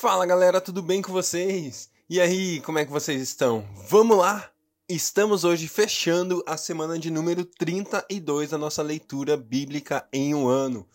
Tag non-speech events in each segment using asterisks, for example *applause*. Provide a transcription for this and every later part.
Fala galera, tudo bem com vocês? E aí, como é que vocês estão? Vamos lá? Estamos hoje fechando a semana de número 32 da nossa leitura bíblica em um ano.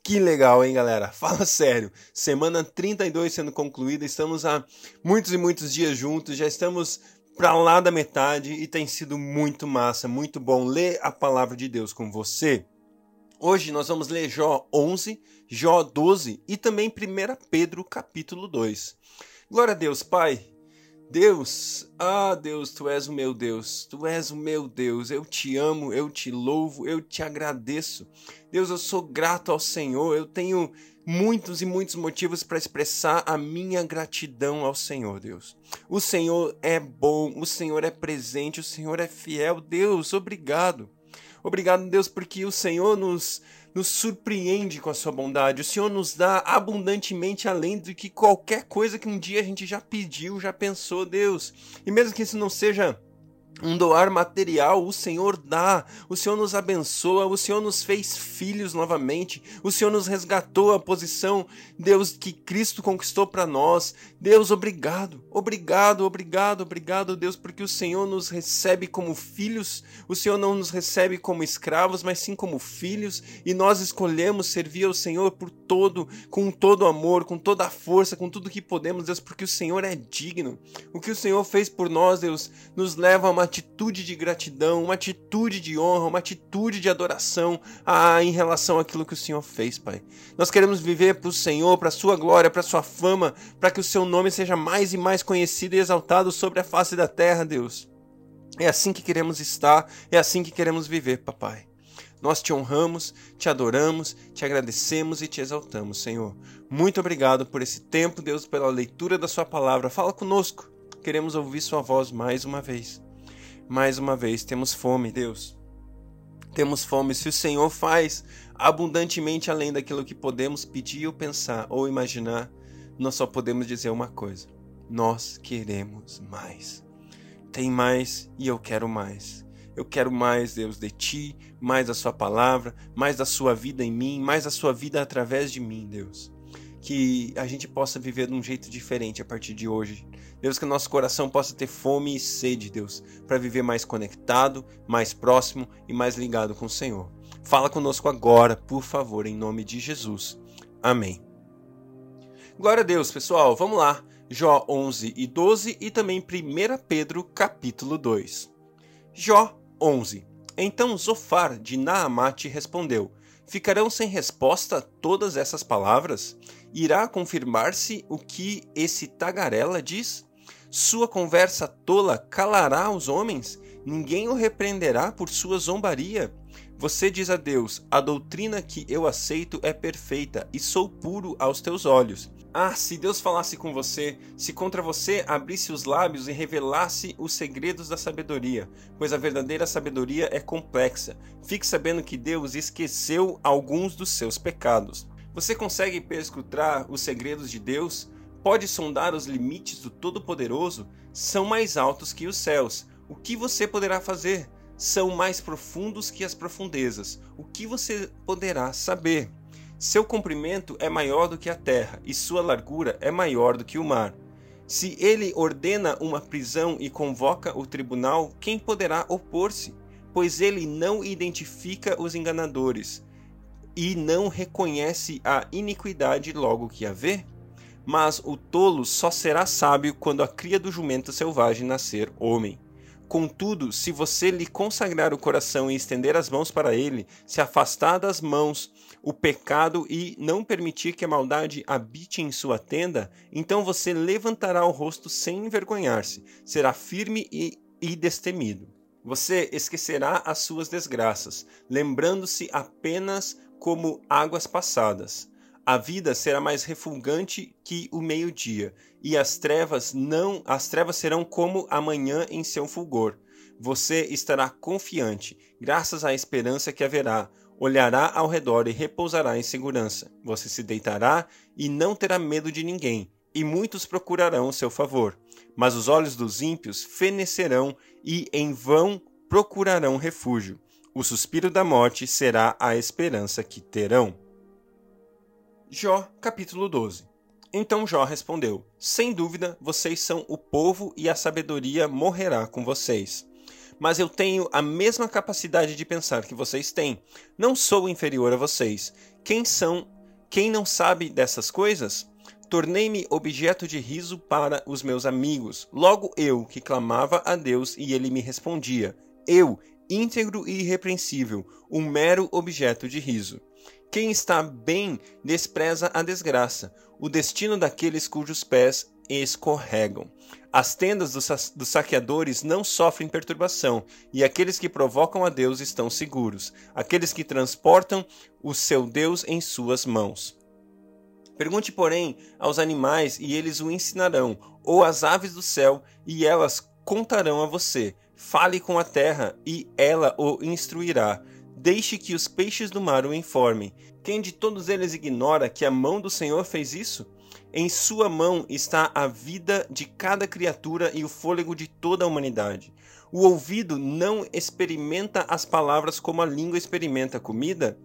Que legal, hein, galera? *laughs* Fala sério. Semana 32 sendo concluída, estamos há muitos e muitos dias juntos, já estamos para lá da metade e tem sido muito massa, muito bom ler a palavra de Deus com você. Hoje nós vamos ler Jó 11, Jó 12 e também 1 Pedro capítulo 2. Glória a Deus, Pai. Deus, ah Deus, Tu és o meu Deus, Tu és o meu Deus, eu te amo, eu te louvo, eu te agradeço. Deus, eu sou grato ao Senhor, eu tenho muitos e muitos motivos para expressar a minha gratidão ao Senhor, Deus. O Senhor é bom, o Senhor é presente, o Senhor é fiel. Deus, obrigado. Obrigado, Deus, porque o Senhor nos, nos surpreende com a sua bondade. O Senhor nos dá abundantemente além do que qualquer coisa que um dia a gente já pediu, já pensou, Deus. E mesmo que isso não seja um doar material, o Senhor dá, o Senhor nos abençoa, o Senhor nos fez filhos novamente, o Senhor nos resgatou a posição, Deus, que Cristo conquistou para nós. Deus, obrigado, obrigado, obrigado, obrigado, Deus, porque o Senhor nos recebe como filhos, o Senhor não nos recebe como escravos, mas sim como filhos, e nós escolhemos servir ao Senhor por todo, com todo amor, com toda a força, com tudo que podemos, Deus, porque o Senhor é digno. O que o Senhor fez por nós, Deus, nos leva a uma atitude de gratidão, uma atitude de honra, uma atitude de adoração ah, em relação àquilo que o Senhor fez, Pai. Nós queremos viver para o Senhor, para a Sua glória, para a Sua fama, para que o Seu nome seja mais e mais conhecido e exaltado sobre a face da terra, Deus. É assim que queremos estar, é assim que queremos viver, Papai. Nós te honramos, te adoramos, te agradecemos e te exaltamos, Senhor. Muito obrigado por esse tempo, Deus, pela leitura da Sua palavra. Fala conosco. Queremos ouvir Sua voz mais uma vez mais uma vez, temos fome, Deus. Temos fome. Se o Senhor faz abundantemente além daquilo que podemos pedir ou pensar ou imaginar, nós só podemos dizer uma coisa: nós queremos mais. Tem mais e eu quero mais. Eu quero mais, Deus, de ti, mais da Sua palavra, mais da Sua vida em mim, mais da Sua vida através de mim, Deus. Que a gente possa viver de um jeito diferente a partir de hoje, Deus, que nosso coração possa ter fome e sede, Deus, para viver mais conectado, mais próximo e mais ligado com o Senhor. Fala conosco agora, por favor, em nome de Jesus. Amém. Glória a Deus, pessoal. Vamos lá. Jó 11 e 12 e também 1 Pedro capítulo 2. Jó 11. Então Zofar de Naamate respondeu: Ficarão sem resposta todas essas palavras? Irá confirmar-se o que esse tagarela diz? Sua conversa tola calará os homens? Ninguém o repreenderá por sua zombaria? Você diz a Deus: A doutrina que eu aceito é perfeita e sou puro aos teus olhos. Ah, se Deus falasse com você, se contra você abrisse os lábios e revelasse os segredos da sabedoria, pois a verdadeira sabedoria é complexa. Fique sabendo que Deus esqueceu alguns dos seus pecados. Você consegue perscrutar os segredos de Deus? pode sondar os limites do Todo-Poderoso são mais altos que os céus. O que você poderá fazer? São mais profundos que as profundezas. O que você poderá saber? Seu comprimento é maior do que a terra, e sua largura é maior do que o mar. Se ele ordena uma prisão e convoca o tribunal, quem poderá opor-se? Pois ele não identifica os enganadores e não reconhece a iniquidade logo que a vê? Mas o tolo só será sábio quando a cria do jumento selvagem nascer homem. Contudo, se você lhe consagrar o coração e estender as mãos para ele, se afastar das mãos o pecado e não permitir que a maldade habite em sua tenda, então você levantará o rosto sem envergonhar-se, será firme e, e destemido. Você esquecerá as suas desgraças, lembrando-se apenas como águas passadas. A vida será mais refulgante que o meio-dia, e as trevas não, as trevas serão como a manhã em seu fulgor. Você estará confiante, graças à esperança que haverá. Olhará ao redor e repousará em segurança. Você se deitará e não terá medo de ninguém, e muitos procurarão o seu favor. Mas os olhos dos ímpios fenecerão e em vão procurarão refúgio. O suspiro da morte será a esperança que terão. Jó, capítulo 12. Então Jó respondeu: Sem dúvida, vocês são o povo e a sabedoria morrerá com vocês. Mas eu tenho a mesma capacidade de pensar que vocês têm. Não sou inferior a vocês. Quem são? Quem não sabe dessas coisas? Tornei-me objeto de riso para os meus amigos. Logo eu, que clamava a Deus e ele me respondia. Eu, íntegro e irrepreensível, um mero objeto de riso. Quem está bem despreza a desgraça, o destino daqueles cujos pés escorregam. As tendas dos, sa dos saqueadores não sofrem perturbação, e aqueles que provocam a Deus estão seguros, aqueles que transportam o seu Deus em suas mãos. Pergunte, porém, aos animais, e eles o ensinarão, ou às aves do céu, e elas contarão a você. Fale com a terra, e ela o instruirá. Deixe que os peixes do mar o informem. Quem de todos eles ignora que a mão do Senhor fez isso? Em sua mão está a vida de cada criatura e o fôlego de toda a humanidade. O ouvido não experimenta as palavras como a língua experimenta a comida?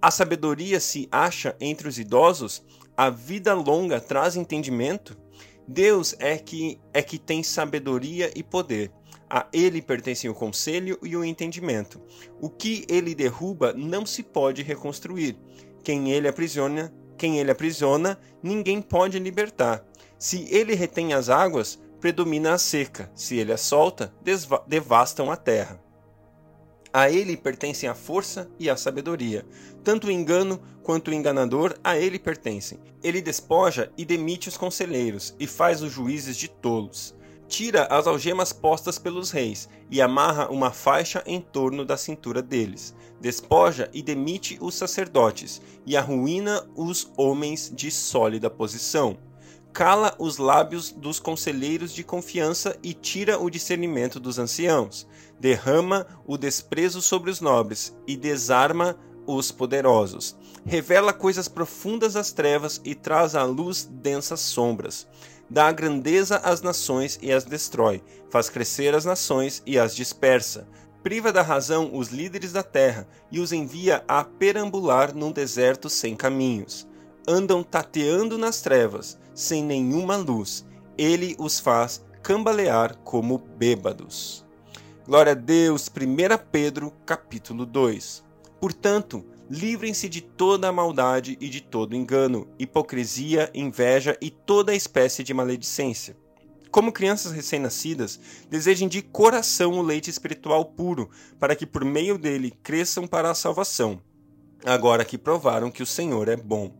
A sabedoria se acha entre os idosos? A vida longa traz entendimento? Deus é que é que tem sabedoria e poder. A ele pertencem o conselho e o entendimento. O que ele derruba não se pode reconstruir. Quem ele aprisiona, quem ele aprisiona, ninguém pode libertar. Se ele retém as águas, predomina a seca. Se ele as solta, devastam a terra. A ele pertencem a força e a sabedoria. Tanto o engano quanto o enganador a ele pertencem. Ele despoja e demite os conselheiros, e faz os juízes de tolos tira as algemas postas pelos reis e amarra uma faixa em torno da cintura deles. Despoja e demite os sacerdotes e arruína os homens de sólida posição. Cala os lábios dos conselheiros de confiança e tira o discernimento dos anciãos. Derrama o desprezo sobre os nobres e desarma os poderosos. Revela coisas profundas às trevas e traz à luz densas sombras dá grandeza às nações e as destrói, faz crescer as nações e as dispersa, priva da razão os líderes da terra e os envia a perambular num deserto sem caminhos. Andam tateando nas trevas, sem nenhuma luz. Ele os faz cambalear como bêbados. Glória a Deus, 1 Pedro capítulo 2. Portanto, Livrem-se de toda a maldade e de todo engano, hipocrisia, inveja e toda espécie de maledicência. Como crianças recém-nascidas, desejem de coração o leite espiritual puro, para que por meio dele cresçam para a salvação, agora que provaram que o Senhor é bom.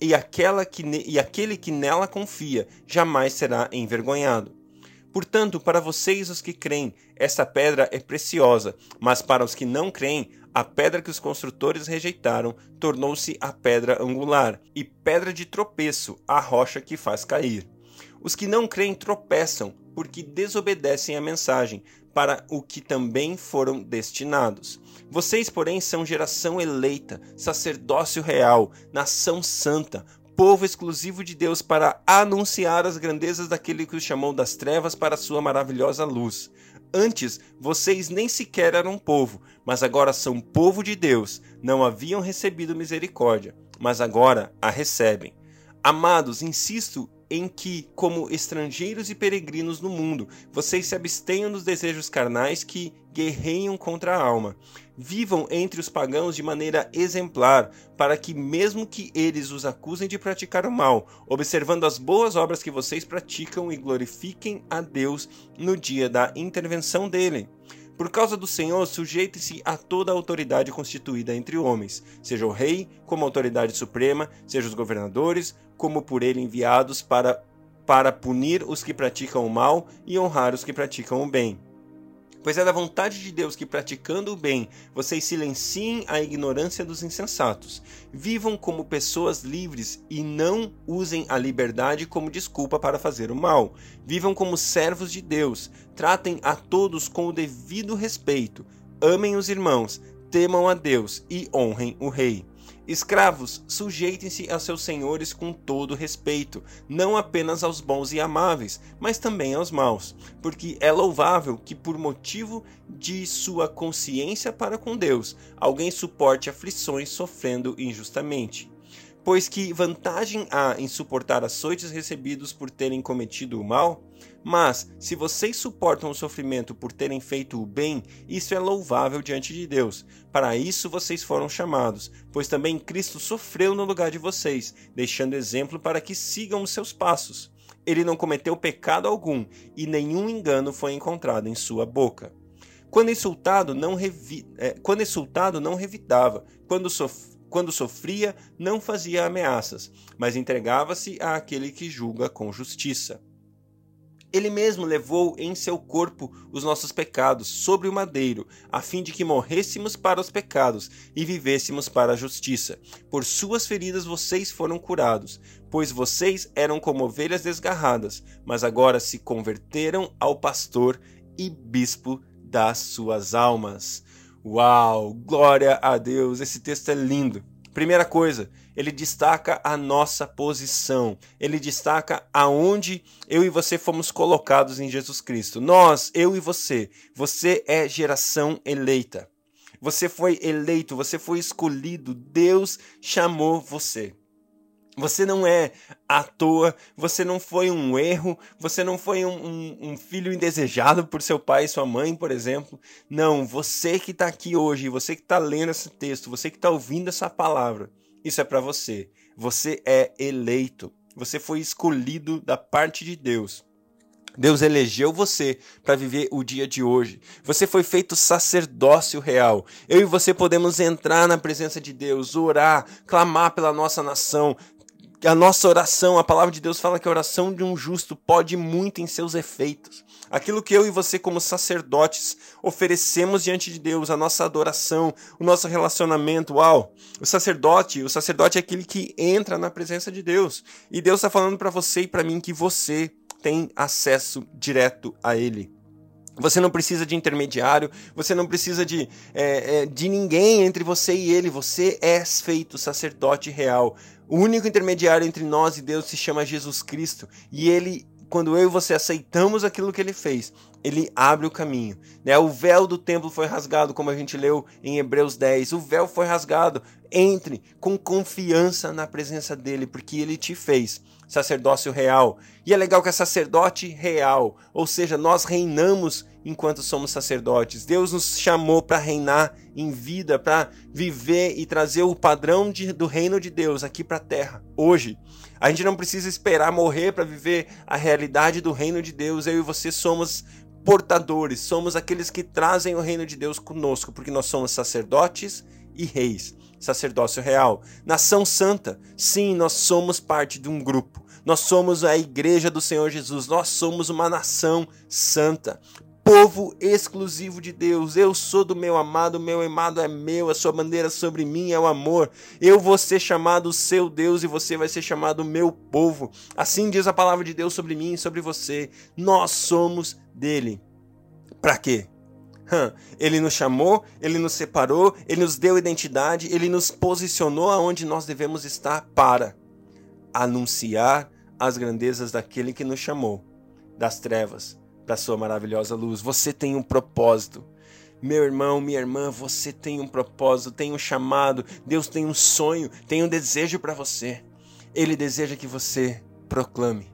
e, aquela que e aquele que nela confia jamais será envergonhado. Portanto, para vocês os que creem, essa pedra é preciosa, mas para os que não creem, a pedra que os construtores rejeitaram tornou-se a pedra angular, e pedra de tropeço, a rocha que faz cair. Os que não creem tropeçam, porque desobedecem a mensagem, para o que também foram destinados. Vocês, porém, são geração eleita, sacerdócio real, nação santa, povo exclusivo de Deus para anunciar as grandezas daquele que os chamou das trevas para a sua maravilhosa luz. Antes, vocês nem sequer eram povo, mas agora são povo de Deus. Não haviam recebido misericórdia, mas agora a recebem. Amados, insisto em que, como estrangeiros e peregrinos no mundo, vocês se abstenham dos desejos carnais que guerreiam contra a alma. Vivam entre os pagãos de maneira exemplar, para que, mesmo que eles os acusem de praticar o mal, observando as boas obras que vocês praticam e glorifiquem a Deus no dia da intervenção dele. Por causa do Senhor, sujeite-se a toda a autoridade constituída entre homens, seja o rei como autoridade suprema, seja os governadores como por ele enviados para, para punir os que praticam o mal e honrar os que praticam o bem. Pois é da vontade de Deus que, praticando o bem, vocês silenciem a ignorância dos insensatos. Vivam como pessoas livres e não usem a liberdade como desculpa para fazer o mal. Vivam como servos de Deus. Tratem a todos com o devido respeito. Amem os irmãos, temam a Deus e honrem o Rei. Escravos, sujeitem-se a seus senhores com todo respeito, não apenas aos bons e amáveis, mas também aos maus, porque é louvável que, por motivo de sua consciência para com Deus, alguém suporte aflições sofrendo injustamente. Pois que vantagem há em suportar açoites recebidos por terem cometido o mal? Mas, se vocês suportam o sofrimento por terem feito o bem, isso é louvável diante de Deus. Para isso vocês foram chamados, pois também Cristo sofreu no lugar de vocês, deixando exemplo para que sigam os seus passos. Ele não cometeu pecado algum, e nenhum engano foi encontrado em sua boca. Quando insultado, não, revi... É, quando insultado, não revitava. Quando, sof... Quando sofria, não fazia ameaças, mas entregava-se àquele que julga com justiça. Ele mesmo levou em seu corpo os nossos pecados sobre o madeiro, a fim de que morrêssemos para os pecados e vivêssemos para a justiça. Por suas feridas vocês foram curados, pois vocês eram como ovelhas desgarradas, mas agora se converteram ao pastor e bispo das suas almas. Uau! Glória a Deus! Esse texto é lindo. Primeira coisa, ele destaca a nossa posição. Ele destaca aonde eu e você fomos colocados em Jesus Cristo. Nós, eu e você, você é geração eleita. Você foi eleito, você foi escolhido. Deus chamou você. Você não é à toa, você não foi um erro, você não foi um, um, um, filho indesejado por seu pai e sua mãe, por exemplo. Não, você que está aqui hoje, você que está lendo esse texto, você que está ouvindo essa palavra, isso é para você. Você é eleito, você foi escolhido da parte de Deus. Deus elegeu você para viver o dia de hoje. Você foi feito sacerdócio real. Eu e você podemos entrar na presença de Deus, orar, clamar pela nossa nação, a nossa oração, a palavra de Deus fala que a oração de um justo pode muito em seus efeitos. Aquilo que eu e você, como sacerdotes, oferecemos diante de Deus, a nossa adoração, o nosso relacionamento. Uau! O sacerdote, o sacerdote é aquele que entra na presença de Deus. E Deus está falando para você e para mim que você tem acesso direto a Ele. Você não precisa de intermediário, você não precisa de, é, é, de ninguém entre você e ele. Você é feito sacerdote real. O único intermediário entre nós e Deus se chama Jesus Cristo. E ele, quando eu e você aceitamos aquilo que ele fez, ele abre o caminho. Né? O véu do templo foi rasgado, como a gente leu em Hebreus 10. O véu foi rasgado. Entre com confiança na presença dele, porque ele te fez sacerdócio real. E é legal que é sacerdote real, ou seja, nós reinamos enquanto somos sacerdotes. Deus nos chamou para reinar em vida, para viver e trazer o padrão de, do reino de Deus aqui para a terra, hoje. A gente não precisa esperar morrer para viver a realidade do reino de Deus. Eu e você somos portadores, somos aqueles que trazem o reino de Deus conosco, porque nós somos sacerdotes e reis. Sacerdócio real. Nação santa. Sim, nós somos parte de um grupo. Nós somos a igreja do Senhor Jesus. Nós somos uma nação santa povo exclusivo de Deus. Eu sou do meu amado, meu amado é meu, a sua bandeira sobre mim é o amor. Eu vou ser chamado seu Deus e você vai ser chamado meu povo. Assim diz a palavra de Deus sobre mim e sobre você. Nós somos dele. Para quê? Ele nos chamou, ele nos separou, ele nos deu identidade, ele nos posicionou aonde nós devemos estar para anunciar as grandezas daquele que nos chamou das trevas para sua maravilhosa luz. Você tem um propósito. Meu irmão, minha irmã, você tem um propósito, tem um chamado. Deus tem um sonho, tem um desejo para você. Ele deseja que você proclame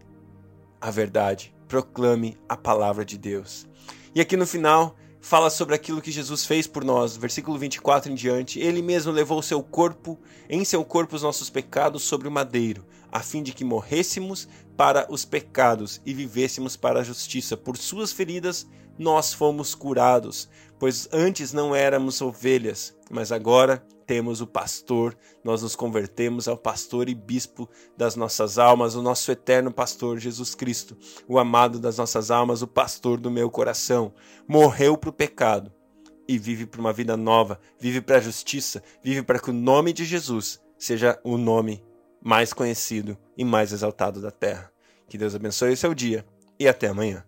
a verdade, proclame a palavra de Deus. E aqui no final, fala sobre aquilo que Jesus fez por nós, versículo 24 em diante. Ele mesmo levou seu corpo, em seu corpo os nossos pecados sobre o madeiro, a fim de que morrêssemos para os pecados e vivêssemos para a justiça. Por suas feridas nós fomos curados, pois antes não éramos ovelhas, mas agora temos o pastor, nós nos convertemos ao pastor e bispo das nossas almas, o nosso eterno pastor Jesus Cristo, o amado das nossas almas, o pastor do meu coração. Morreu para o pecado e vive para uma vida nova, vive para a justiça, vive para que o nome de Jesus seja o nome mais conhecido e mais exaltado da terra. Que Deus abençoe o seu dia e até amanhã.